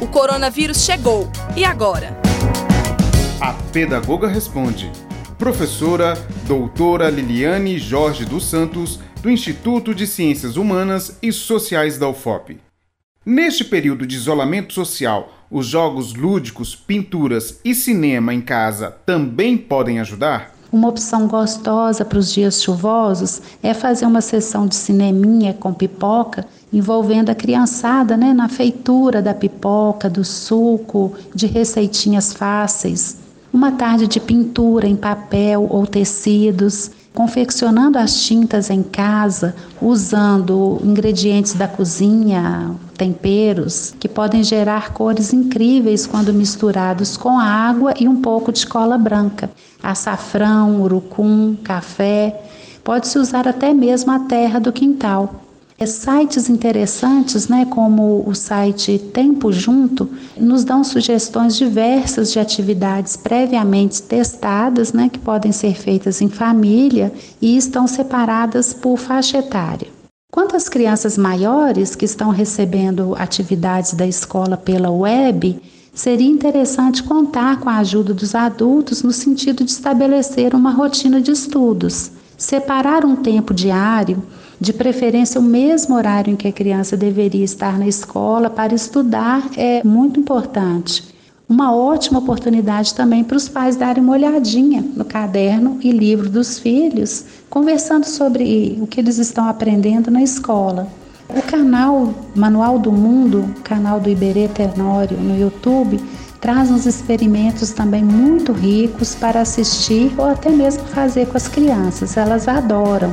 O coronavírus chegou. E agora? A pedagoga responde. Professora doutora Liliane Jorge dos Santos, do Instituto de Ciências Humanas e Sociais da UFOP. Neste período de isolamento social, os jogos lúdicos, pinturas e cinema em casa também podem ajudar? Uma opção gostosa para os dias chuvosos é fazer uma sessão de cineminha com pipoca, envolvendo a criançada né, na feitura da pipoca, do suco, de receitinhas fáceis. Uma tarde de pintura em papel ou tecidos, confeccionando as tintas em casa, usando ingredientes da cozinha, temperos, que podem gerar cores incríveis quando misturados com água e um pouco de cola branca. Açafrão, urucum, café. Pode-se usar até mesmo a terra do quintal. É, sites interessantes, né, como o site Tempo Junto, nos dão sugestões diversas de atividades previamente testadas, né, que podem ser feitas em família e estão separadas por faixa etária. Quanto às crianças maiores que estão recebendo atividades da escola pela web, seria interessante contar com a ajuda dos adultos no sentido de estabelecer uma rotina de estudos, separar um tempo diário de preferência o mesmo horário em que a criança deveria estar na escola para estudar é muito importante. Uma ótima oportunidade também para os pais darem uma olhadinha no caderno e livro dos filhos, conversando sobre o que eles estão aprendendo na escola. O canal Manual do Mundo, canal do Iberê Tenório no YouTube, traz uns experimentos também muito ricos para assistir ou até mesmo fazer com as crianças. Elas adoram.